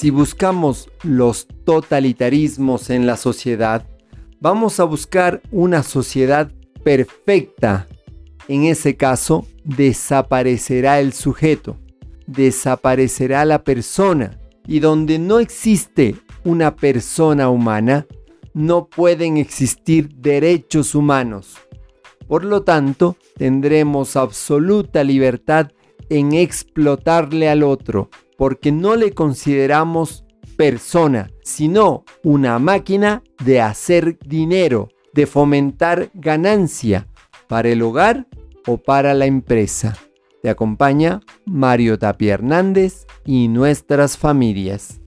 Si buscamos los totalitarismos en la sociedad, vamos a buscar una sociedad perfecta. En ese caso, desaparecerá el sujeto, desaparecerá la persona, y donde no existe una persona humana, no pueden existir derechos humanos. Por lo tanto, tendremos absoluta libertad en explotarle al otro, porque no le consideramos persona, sino una máquina de hacer dinero, de fomentar ganancia para el hogar o para la empresa. Te acompaña Mario Tapia Hernández y nuestras familias.